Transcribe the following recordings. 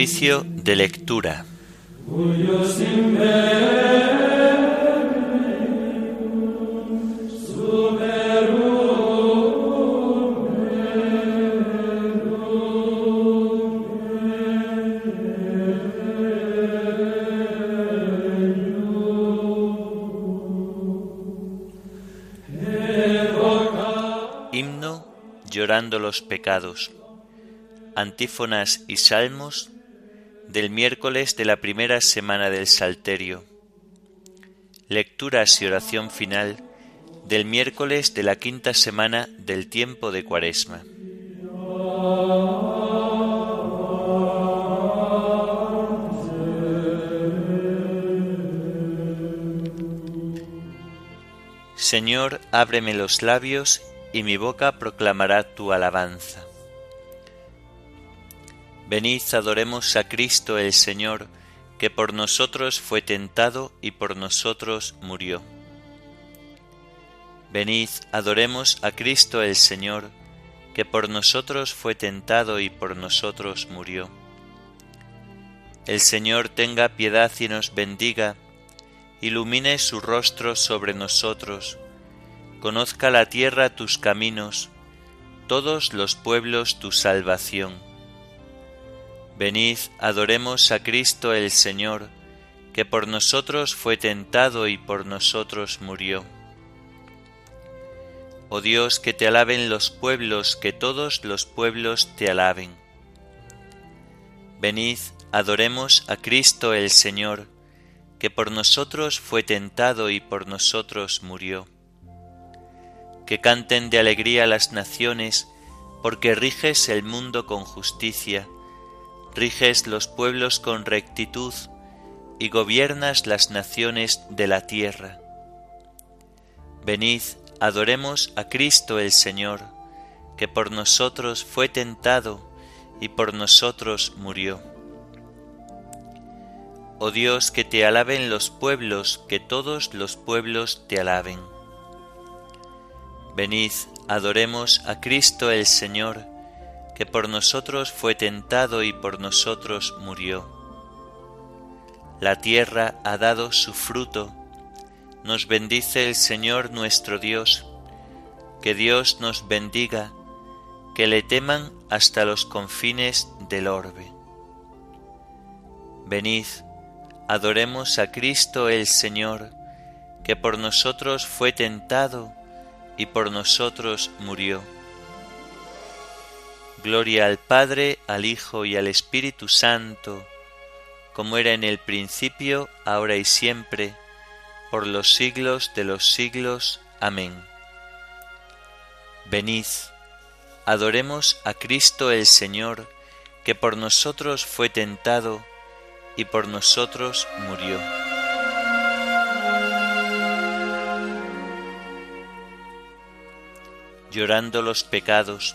De lectura. Himno llorando los pecados. Antífonas y salmos del miércoles de la primera semana del Salterio. Lecturas y oración final del miércoles de la quinta semana del tiempo de Cuaresma. Señor, ábreme los labios y mi boca proclamará tu alabanza. Venid, adoremos a Cristo el Señor, que por nosotros fue tentado y por nosotros murió. Venid, adoremos a Cristo el Señor, que por nosotros fue tentado y por nosotros murió. El Señor tenga piedad y nos bendiga, ilumine su rostro sobre nosotros, conozca la tierra tus caminos, todos los pueblos tu salvación. Venid, adoremos a Cristo el Señor, que por nosotros fue tentado y por nosotros murió. Oh Dios, que te alaben los pueblos, que todos los pueblos te alaben. Venid, adoremos a Cristo el Señor, que por nosotros fue tentado y por nosotros murió. Que canten de alegría las naciones, porque riges el mundo con justicia, riges los pueblos con rectitud y gobiernas las naciones de la tierra. Venid, adoremos a Cristo el Señor, que por nosotros fue tentado y por nosotros murió. Oh Dios, que te alaben los pueblos, que todos los pueblos te alaben. Venid, adoremos a Cristo el Señor, que por nosotros fue tentado y por nosotros murió. La tierra ha dado su fruto, nos bendice el Señor nuestro Dios, que Dios nos bendiga, que le teman hasta los confines del orbe. Venid, adoremos a Cristo el Señor, que por nosotros fue tentado y por nosotros murió. Gloria al Padre, al Hijo y al Espíritu Santo, como era en el principio, ahora y siempre, por los siglos de los siglos. Amén. Venid, adoremos a Cristo el Señor, que por nosotros fue tentado y por nosotros murió. Llorando los pecados,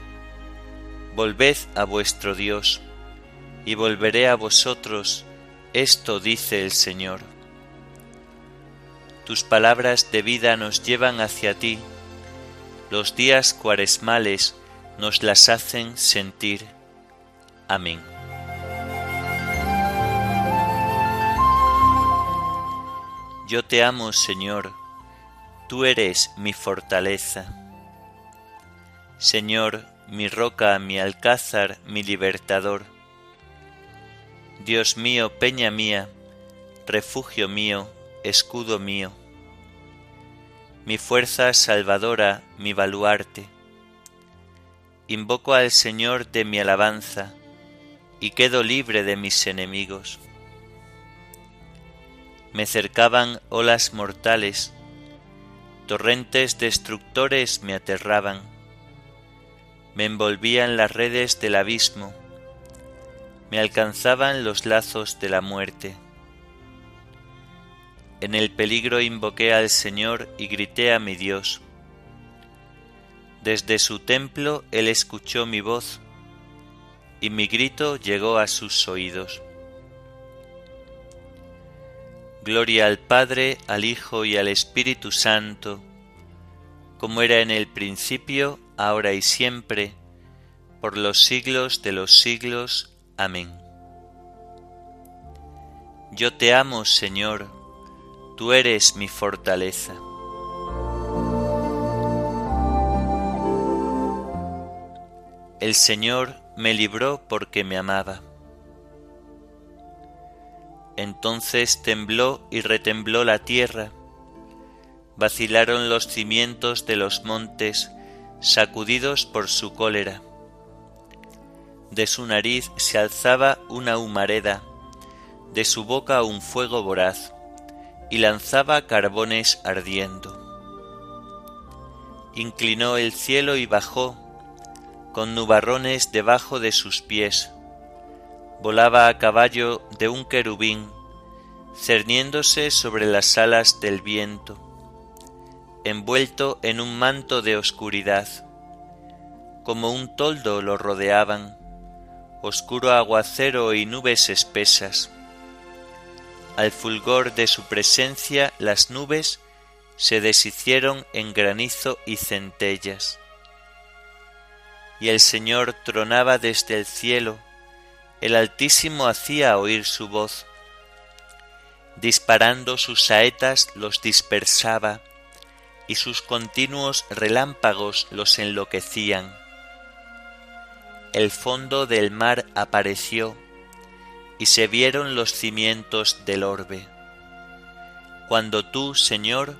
volved a vuestro Dios, y volveré a vosotros, esto dice el Señor. Tus palabras de vida nos llevan hacia ti, los días cuaresmales nos las hacen sentir. Amén. Yo te amo, Señor, tú eres mi fortaleza. Señor, mi roca, mi alcázar, mi libertador. Dios mío, peña mía, refugio mío, escudo mío. Mi fuerza salvadora, mi baluarte. Invoco al Señor de mi alabanza y quedo libre de mis enemigos me cercaban olas mortales, torrentes destructores me aterraban, me envolvían las redes del abismo, me alcanzaban los lazos de la muerte. En el peligro invoqué al Señor y grité a mi Dios. Desde su templo Él escuchó mi voz, y mi grito llegó a sus oídos. Gloria al Padre, al Hijo y al Espíritu Santo, como era en el principio, ahora y siempre, por los siglos de los siglos. Amén. Yo te amo, Señor, tú eres mi fortaleza. El Señor me libró porque me amaba. Entonces tembló y retembló la tierra, vacilaron los cimientos de los montes, sacudidos por su cólera. De su nariz se alzaba una humareda, de su boca un fuego voraz, y lanzaba carbones ardiendo. Inclinó el cielo y bajó, con nubarrones debajo de sus pies. Volaba a caballo de un querubín, cerniéndose sobre las alas del viento, envuelto en un manto de oscuridad. Como un toldo lo rodeaban, oscuro aguacero y nubes espesas. Al fulgor de su presencia las nubes se deshicieron en granizo y centellas. Y el Señor tronaba desde el cielo, el Altísimo hacía oír su voz. Disparando sus saetas los dispersaba, y sus continuos relámpagos los enloquecían el fondo del mar apareció, y se vieron los cimientos del orbe. Cuando tú, Señor,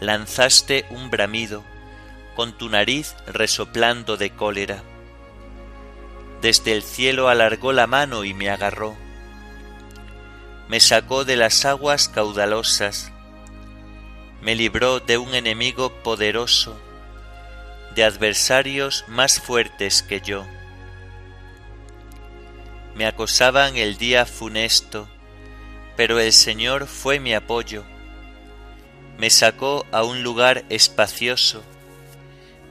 lanzaste un bramido, con tu nariz resoplando de cólera. Desde el cielo alargó la mano y me agarró. Me sacó de las aguas caudalosas, me libró de un enemigo poderoso, de adversarios más fuertes que yo me acosaban el día funesto, pero el Señor fue mi apoyo. Me sacó a un lugar espacioso,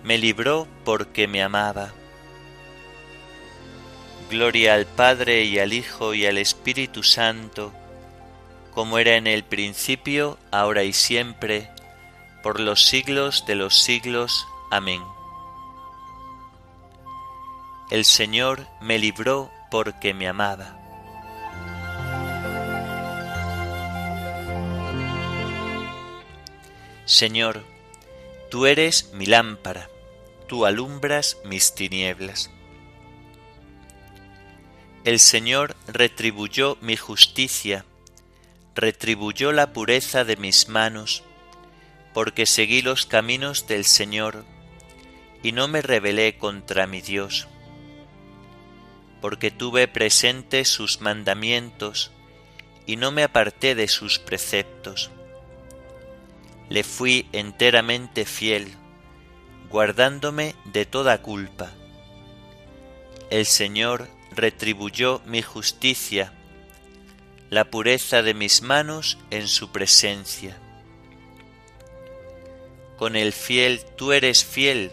me libró porque me amaba. Gloria al Padre y al Hijo y al Espíritu Santo, como era en el principio, ahora y siempre, por los siglos de los siglos. Amén. El Señor me libró porque me amaba. Señor, tú eres mi lámpara, tú alumbras mis tinieblas. El Señor retribuyó mi justicia, retribuyó la pureza de mis manos, porque seguí los caminos del Señor y no me rebelé contra mi Dios porque tuve presente sus mandamientos y no me aparté de sus preceptos. Le fui enteramente fiel, guardándome de toda culpa. El Señor retribuyó mi justicia, la pureza de mis manos en su presencia. Con el fiel tú eres fiel,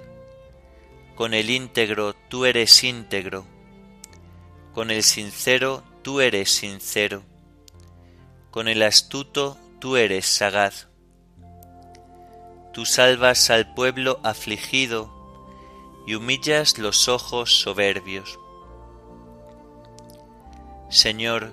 con el íntegro tú eres íntegro con el sincero tú eres sincero, con el astuto tú eres sagaz. Tú salvas al pueblo afligido y humillas los ojos soberbios. Señor,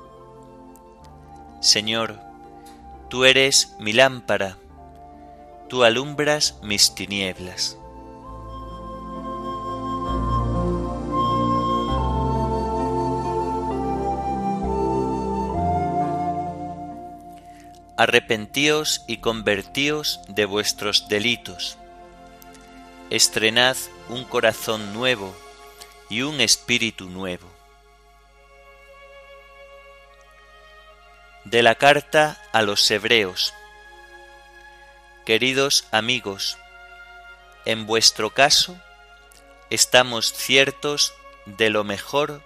Señor, tú eres mi lámpara, tú alumbras mis tinieblas. Arrepentíos y convertíos de vuestros delitos. Estrenad un corazón nuevo y un espíritu nuevo. De la carta a los Hebreos. Queridos amigos, en vuestro caso estamos ciertos de lo mejor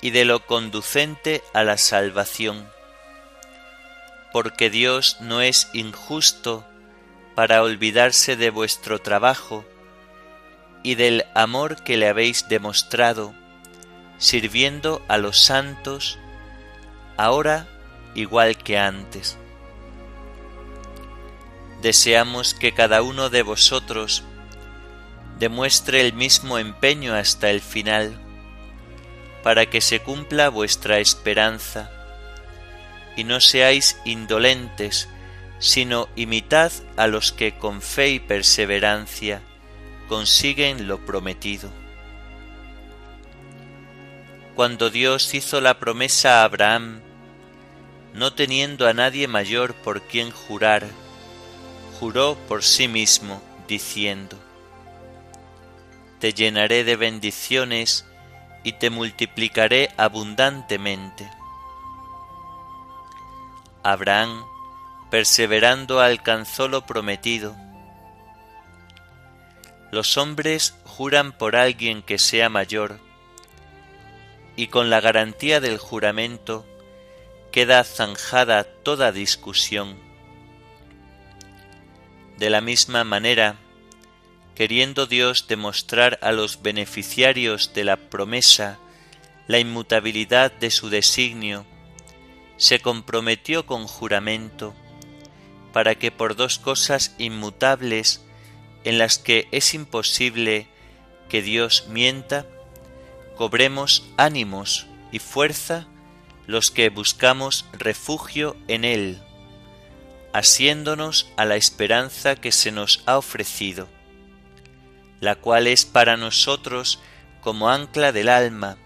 y de lo conducente a la salvación, porque Dios no es injusto para olvidarse de vuestro trabajo y del amor que le habéis demostrado, sirviendo a los santos, ahora igual que antes deseamos que cada uno de vosotros demuestre el mismo empeño hasta el final, para que se cumpla vuestra esperanza, y no seáis indolentes, sino imitad a los que con fe y perseverancia consiguen lo prometido. Cuando Dios hizo la promesa a Abraham, no teniendo a nadie mayor por quien jurar, juró por sí mismo, diciendo, Te llenaré de bendiciones y te multiplicaré abundantemente. Abraham, perseverando, alcanzó lo prometido. Los hombres juran por alguien que sea mayor, y con la garantía del juramento queda zanjada toda discusión. De la misma manera, queriendo Dios demostrar a los beneficiarios de la promesa la inmutabilidad de su designio, se comprometió con juramento para que por dos cosas inmutables en las que es imposible que Dios mienta, cobremos ánimos y fuerza los que buscamos refugio en Él asiéndonos a la esperanza que se nos ha ofrecido, la cual es para nosotros como ancla del alma,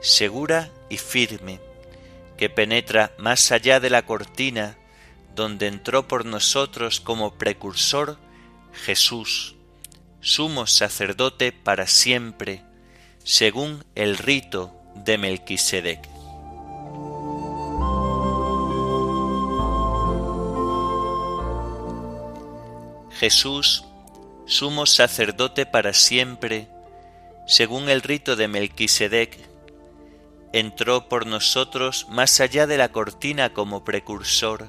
segura y firme, que penetra más allá de la cortina, donde entró por nosotros como precursor Jesús, sumo sacerdote para siempre, según el rito de Melquisedec. Jesús, sumo sacerdote para siempre, según el rito de Melquisedec, entró por nosotros más allá de la cortina como precursor,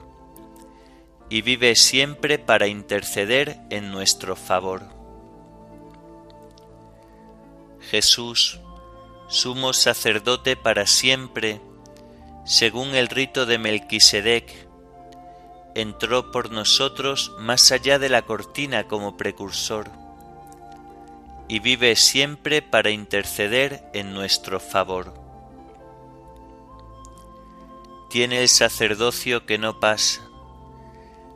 y vive siempre para interceder en nuestro favor. Jesús, sumo sacerdote para siempre, según el rito de Melquisedec, entró por nosotros más allá de la cortina como precursor, y vive siempre para interceder en nuestro favor. Tiene el sacerdocio que no pasa,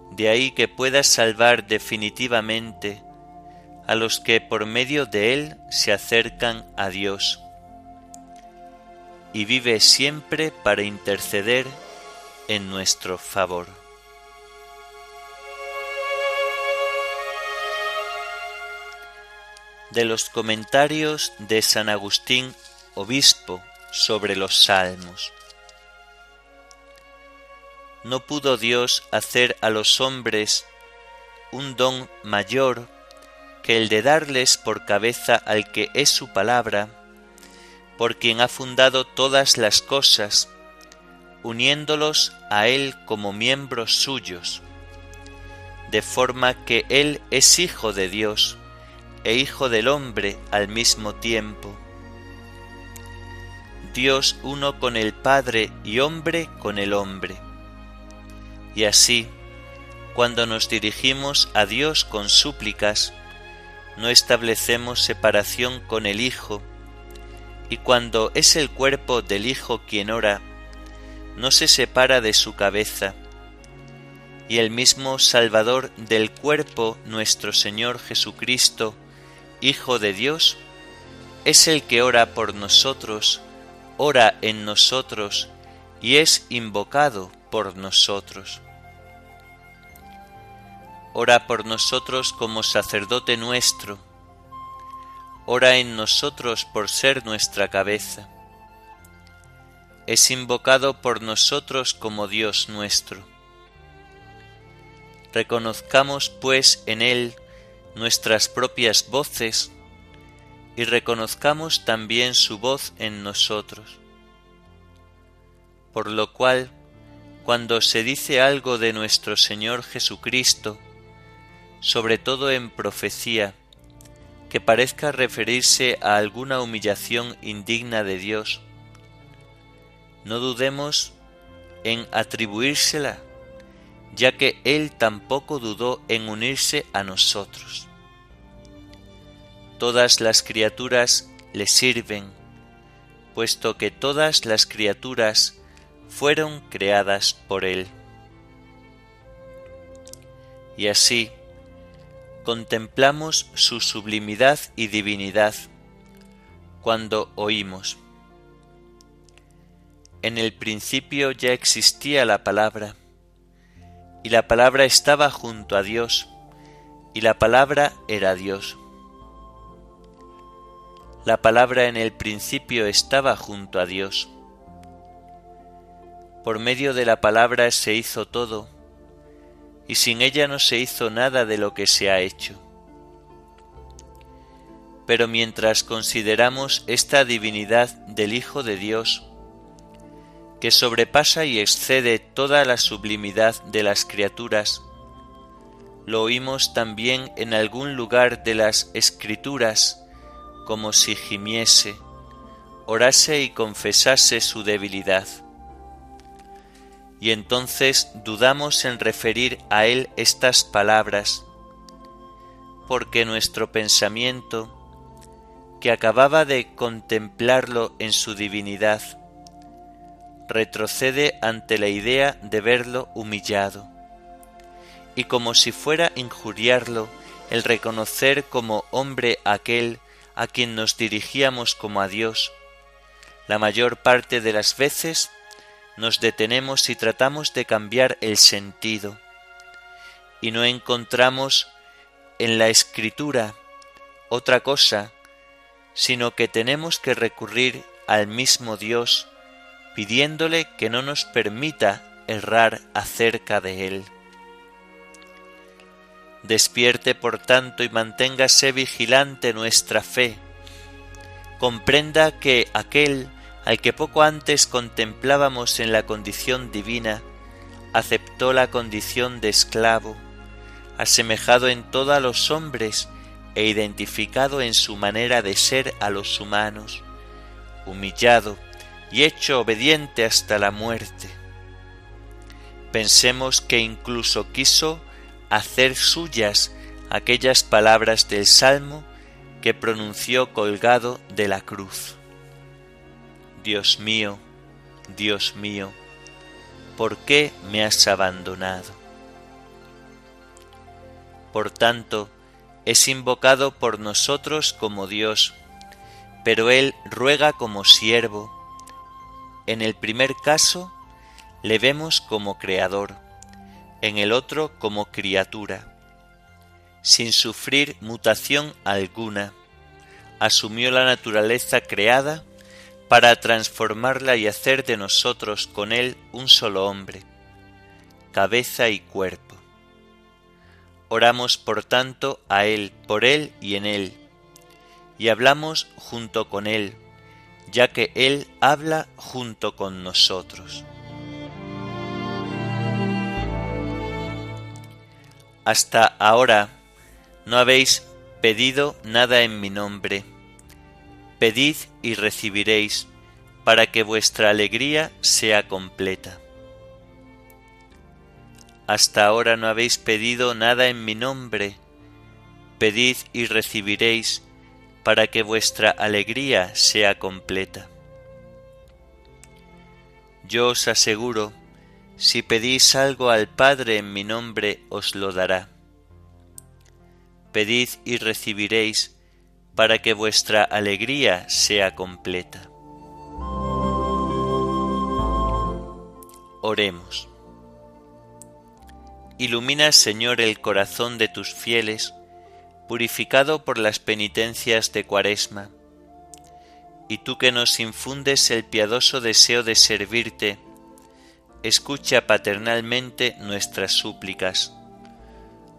de ahí que pueda salvar definitivamente a los que por medio de él se acercan a Dios, y vive siempre para interceder en nuestro favor. De los comentarios de San Agustín, obispo, sobre los salmos. No pudo Dios hacer a los hombres un don mayor que el de darles por cabeza al que es su palabra, por quien ha fundado todas las cosas, uniéndolos a Él como miembros suyos, de forma que Él es Hijo de Dios, e Hijo del hombre al mismo tiempo. Dios uno con el Padre y hombre con el hombre. Y así, cuando nos dirigimos a Dios con súplicas, no establecemos separación con el Hijo, y cuando es el cuerpo del Hijo quien ora, no se separa de su cabeza, y el mismo Salvador del cuerpo, nuestro Señor Jesucristo, Hijo de Dios, es el que ora por nosotros, ora en nosotros y es invocado por nosotros. ora por nosotros como sacerdote nuestro, ora en nosotros por ser nuestra cabeza. Es invocado por nosotros como Dios nuestro. Reconozcamos pues en Él nuestras propias voces y reconozcamos también su voz en nosotros. Por lo cual, cuando se dice algo de nuestro Señor Jesucristo, sobre todo en profecía, que parezca referirse a alguna humillación indigna de Dios, no dudemos en atribuírsela, ya que Él tampoco dudó en unirse a nosotros. Todas las criaturas le sirven, puesto que todas las criaturas fueron creadas por Él. Y así contemplamos su sublimidad y divinidad cuando oímos. En el principio ya existía la palabra, y la palabra estaba junto a Dios, y la palabra era Dios. La palabra en el principio estaba junto a Dios. Por medio de la palabra se hizo todo, y sin ella no se hizo nada de lo que se ha hecho. Pero mientras consideramos esta divinidad del Hijo de Dios, que sobrepasa y excede toda la sublimidad de las criaturas, lo oímos también en algún lugar de las Escrituras, como si gimiese, orase y confesase su debilidad. Y entonces dudamos en referir a Él estas palabras, porque nuestro pensamiento, que acababa de contemplarlo en su divinidad, retrocede ante la idea de verlo humillado, y como si fuera injuriarlo el reconocer como hombre aquel a quien nos dirigíamos como a Dios, la mayor parte de las veces nos detenemos y tratamos de cambiar el sentido y no encontramos en la escritura otra cosa, sino que tenemos que recurrir al mismo Dios pidiéndole que no nos permita errar acerca de Él. Despierte por tanto y manténgase vigilante nuestra fe. Comprenda que aquel al que poco antes contemplábamos en la condición divina, aceptó la condición de esclavo, asemejado en todo a los hombres e identificado en su manera de ser a los humanos, humillado y hecho obediente hasta la muerte. Pensemos que incluso quiso hacer suyas aquellas palabras del Salmo que pronunció colgado de la cruz. Dios mío, Dios mío, ¿por qué me has abandonado? Por tanto, es invocado por nosotros como Dios, pero Él ruega como siervo. En el primer caso, le vemos como creador, en el otro como criatura. Sin sufrir mutación alguna, asumió la naturaleza creada para transformarla y hacer de nosotros con Él un solo hombre, cabeza y cuerpo. Oramos por tanto a Él, por Él y en Él, y hablamos junto con Él, ya que Él habla junto con nosotros. Hasta ahora no habéis pedido nada en mi nombre Pedid y recibiréis, para que vuestra alegría sea completa. Hasta ahora no habéis pedido nada en mi nombre. Pedid y recibiréis, para que vuestra alegría sea completa. Yo os aseguro, si pedís algo al Padre en mi nombre, os lo dará. Pedid y recibiréis, para que vuestra alegría sea completa. Oremos. Ilumina, Señor, el corazón de tus fieles, purificado por las penitencias de Cuaresma. Y tú que nos infundes el piadoso deseo de servirte, escucha paternalmente nuestras súplicas.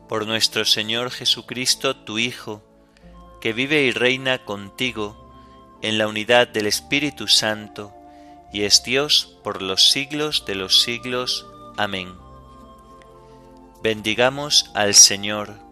Por nuestro Señor Jesucristo, tu Hijo, que vive y reina contigo en la unidad del Espíritu Santo, y es Dios por los siglos de los siglos. Amén. Bendigamos al Señor.